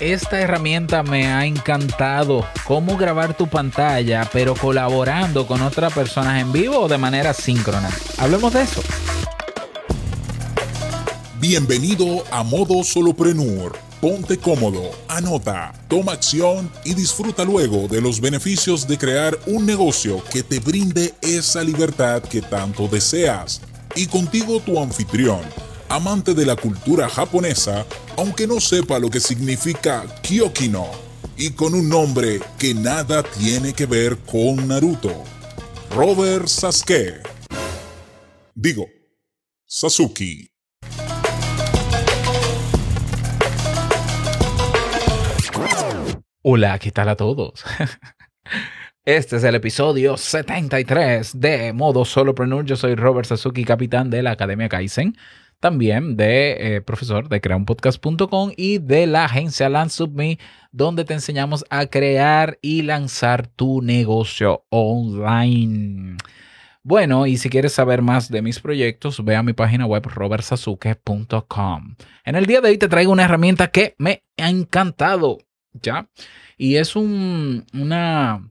esta herramienta me ha encantado. Cómo grabar tu pantalla, pero colaborando con otras personas en vivo o de manera síncrona. Hablemos de eso. Bienvenido a Modo Soloprenur. Ponte cómodo, anota, toma acción y disfruta luego de los beneficios de crear un negocio que te brinde esa libertad que tanto deseas. Y contigo tu anfitrión amante de la cultura japonesa, aunque no sepa lo que significa Kyokino, y con un nombre que nada tiene que ver con Naruto. Robert Sasuke. Digo, Sasuke. Hola, ¿qué tal a todos? Este es el episodio 73 de Modo Solopreneur. Yo soy Robert Sasuke, capitán de la Academia Kaizen también de eh, profesor de creaunpodcast.com y de la agencia LandSubMe, donde te enseñamos a crear y lanzar tu negocio online. Bueno, y si quieres saber más de mis proyectos, ve a mi página web robertsazuke.com. En el día de hoy te traigo una herramienta que me ha encantado, ¿ya? Y es una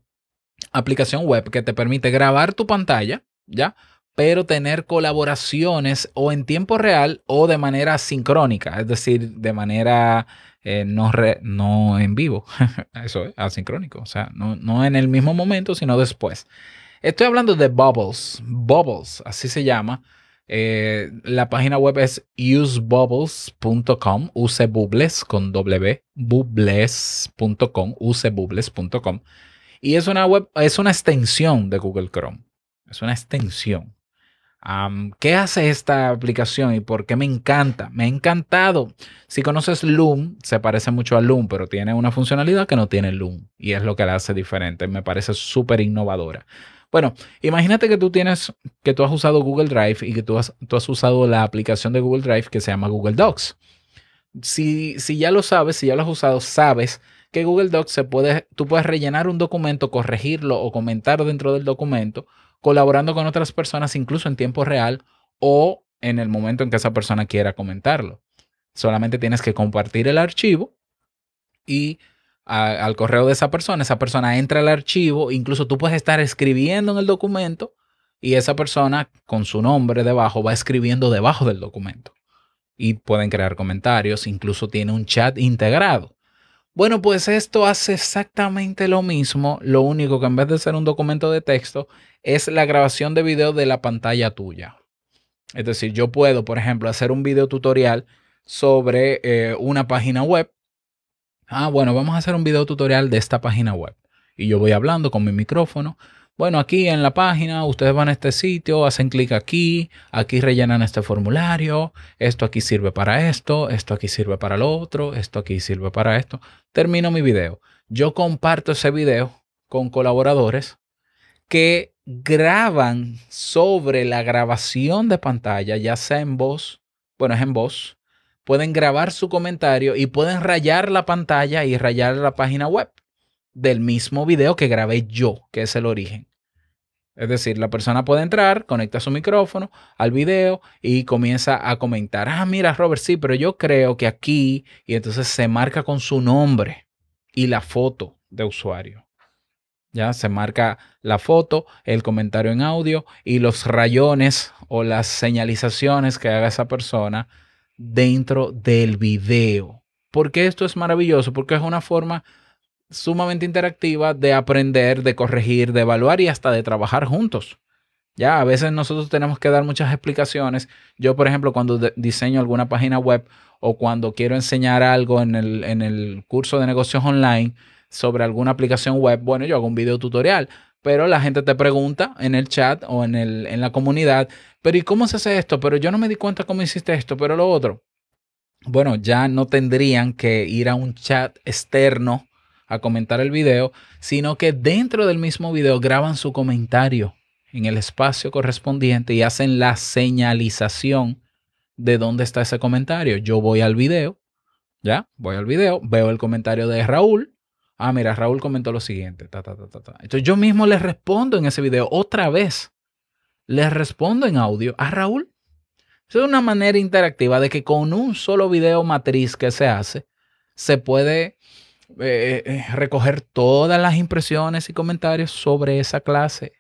aplicación web que te permite grabar tu pantalla, ¿ya? Pero tener colaboraciones o en tiempo real o de manera sincrónica, es decir, de manera eh, no, no en vivo. Eso es asincrónico, o sea, no, en el mismo momento, sino después. Estoy hablando de Bubbles, Bubbles, así se llama. Eh, la página web es usebubbles.com, use con w, bubbles.com, usebubbles.com. Y es una web, es una extensión de Google Chrome. Es una extensión. ¿Qué hace esta aplicación y por qué me encanta? Me ha encantado. Si conoces Loom, se parece mucho a Loom, pero tiene una funcionalidad que no tiene Loom y es lo que la hace diferente. Me parece súper innovadora. Bueno, imagínate que tú tienes, que tú has usado Google Drive y que tú has, tú has usado la aplicación de Google Drive que se llama Google Docs. Si, si ya lo sabes, si ya lo has usado, sabes que Google Docs se puede, tú puedes rellenar un documento, corregirlo o comentar dentro del documento colaborando con otras personas incluso en tiempo real o en el momento en que esa persona quiera comentarlo. Solamente tienes que compartir el archivo y al correo de esa persona, esa persona entra al archivo, incluso tú puedes estar escribiendo en el documento y esa persona con su nombre debajo va escribiendo debajo del documento. Y pueden crear comentarios, incluso tiene un chat integrado. Bueno, pues esto hace exactamente lo mismo, lo único que en vez de ser un documento de texto, es la grabación de video de la pantalla tuya. Es decir, yo puedo, por ejemplo, hacer un video tutorial sobre eh, una página web. Ah, bueno, vamos a hacer un video tutorial de esta página web. Y yo voy hablando con mi micrófono. Bueno, aquí en la página ustedes van a este sitio, hacen clic aquí, aquí rellenan este formulario, esto aquí sirve para esto, esto aquí sirve para lo otro, esto aquí sirve para esto. Termino mi video. Yo comparto ese video con colaboradores que graban sobre la grabación de pantalla, ya sea en voz, bueno, es en voz, pueden grabar su comentario y pueden rayar la pantalla y rayar la página web del mismo video que grabé yo, que es el origen. Es decir, la persona puede entrar, conecta su micrófono al video y comienza a comentar, ah, mira, Robert, sí, pero yo creo que aquí, y entonces se marca con su nombre y la foto de usuario. Ya se marca la foto, el comentario en audio y los rayones o las señalizaciones que haga esa persona dentro del video. ¿Por qué esto es maravilloso? Porque es una forma sumamente interactiva de aprender, de corregir, de evaluar y hasta de trabajar juntos. Ya, a veces nosotros tenemos que dar muchas explicaciones. Yo, por ejemplo, cuando diseño alguna página web o cuando quiero enseñar algo en el, en el curso de negocios online sobre alguna aplicación web, bueno, yo hago un video tutorial, pero la gente te pregunta en el chat o en, el, en la comunidad, pero ¿y cómo se hace esto? Pero yo no me di cuenta cómo hiciste esto, pero lo otro. Bueno, ya no tendrían que ir a un chat externo a comentar el video, sino que dentro del mismo video graban su comentario en el espacio correspondiente y hacen la señalización de dónde está ese comentario. Yo voy al video, ya, voy al video, veo el comentario de Raúl. Ah, mira, Raúl comentó lo siguiente. Ta, ta, ta, Entonces yo mismo le respondo en ese video otra vez. Le respondo en audio a Raúl. Es una manera interactiva de que con un solo video matriz que se hace, se puede eh, eh, recoger todas las impresiones y comentarios sobre esa clase.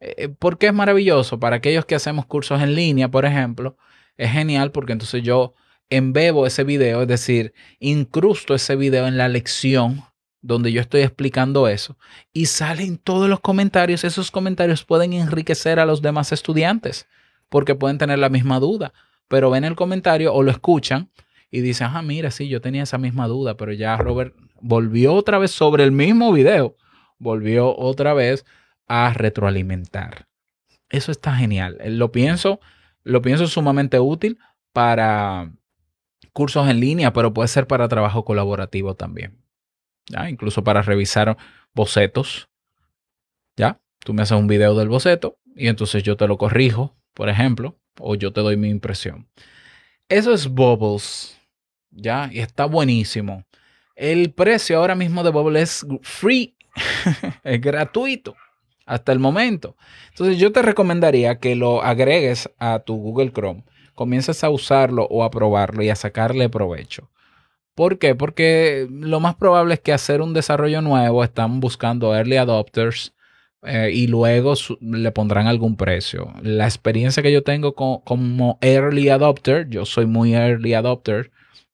Eh, ¿Por qué es maravilloso? Para aquellos que hacemos cursos en línea, por ejemplo, es genial porque entonces yo embebo ese video, es decir, incrusto ese video en la lección donde yo estoy explicando eso y salen todos los comentarios. Esos comentarios pueden enriquecer a los demás estudiantes porque pueden tener la misma duda, pero ven el comentario o lo escuchan y dicen, ah, mira, sí, yo tenía esa misma duda, pero ya Robert volvió otra vez sobre el mismo video, volvió otra vez a retroalimentar. Eso está genial. Eh, lo pienso, lo pienso sumamente útil para cursos en línea, pero puede ser para trabajo colaborativo también. ¿Ya? Incluso para revisar bocetos. ¿Ya? Tú me haces un video del boceto y entonces yo te lo corrijo, por ejemplo, o yo te doy mi impresión. Eso es Bubbles. ¿Ya? Y está buenísimo. El precio ahora mismo de Bubble es free, es gratuito hasta el momento. Entonces yo te recomendaría que lo agregues a tu Google Chrome, comiences a usarlo o a probarlo y a sacarle provecho. ¿Por qué? Porque lo más probable es que hacer un desarrollo nuevo están buscando early adopters eh, y luego le pondrán algún precio. La experiencia que yo tengo como early adopter, yo soy muy early adopter,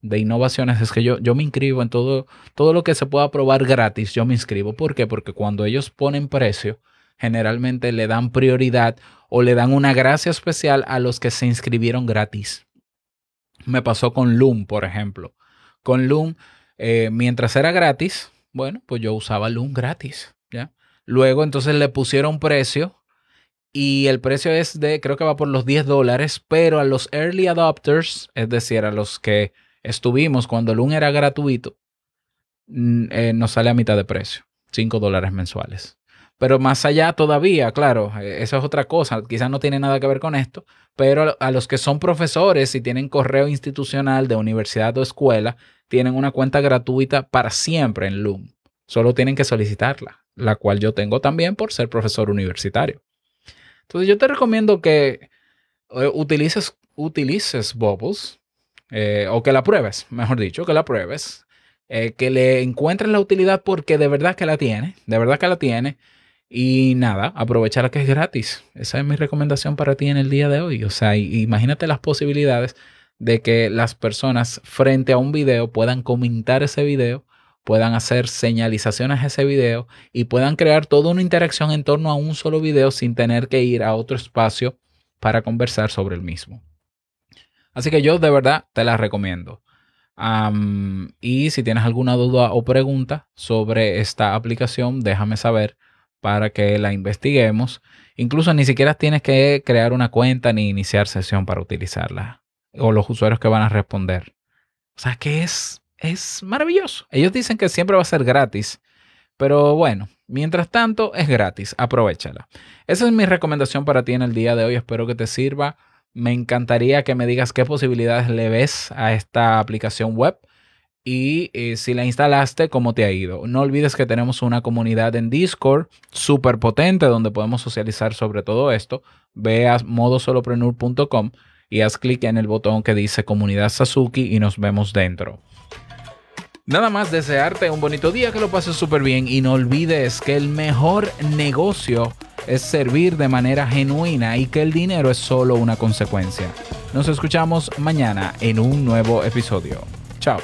de innovaciones es que yo, yo me inscribo en todo, todo lo que se pueda probar gratis, yo me inscribo. ¿Por qué? Porque cuando ellos ponen precio, generalmente le dan prioridad o le dan una gracia especial a los que se inscribieron gratis. Me pasó con Loom, por ejemplo. Con Loom, eh, mientras era gratis, bueno, pues yo usaba Loom gratis, ¿ya? Luego entonces le pusieron precio y el precio es de, creo que va por los 10 dólares, pero a los early adopters, es decir, a los que estuvimos cuando Loom era gratuito, eh, nos sale a mitad de precio, 5 dólares mensuales. Pero más allá todavía, claro, eh, eso es otra cosa, quizás no tiene nada que ver con esto, pero a los que son profesores y tienen correo institucional de universidad o escuela, tienen una cuenta gratuita para siempre en Loom. Solo tienen que solicitarla, la cual yo tengo también por ser profesor universitario. Entonces yo te recomiendo que eh, utilices, utilices Bubbles eh, o que la pruebes, mejor dicho, que la pruebes, eh, que le encuentres la utilidad porque de verdad que la tiene, de verdad que la tiene. Y nada, aprovechar que es gratis. Esa es mi recomendación para ti en el día de hoy. O sea, imagínate las posibilidades de que las personas frente a un video puedan comentar ese video, puedan hacer señalizaciones a ese video y puedan crear toda una interacción en torno a un solo video sin tener que ir a otro espacio para conversar sobre el mismo. Así que yo de verdad te la recomiendo. y si tienes alguna duda o pregunta sobre esta aplicación, déjame saber para que la investiguemos. Incluso ni siquiera tienes que crear una cuenta ni iniciar sesión para utilizarla. O los usuarios que van a responder. O sea que es, es maravilloso. Ellos dicen que siempre va a ser gratis. Pero bueno, mientras tanto es gratis. Aprovechala. Esa es mi recomendación para ti en el día de hoy. Espero que te sirva. Me encantaría que me digas qué posibilidades le ves a esta aplicación web y eh, si la instalaste, cómo te ha ido. No olvides que tenemos una comunidad en Discord súper potente donde podemos socializar sobre todo esto. Ve a modosoloprenur.com y haz clic en el botón que dice comunidad Sasuki y nos vemos dentro. Nada más desearte un bonito día, que lo pases súper bien y no olvides que el mejor negocio es servir de manera genuina y que el dinero es solo una consecuencia. Nos escuchamos mañana en un nuevo episodio. Chao.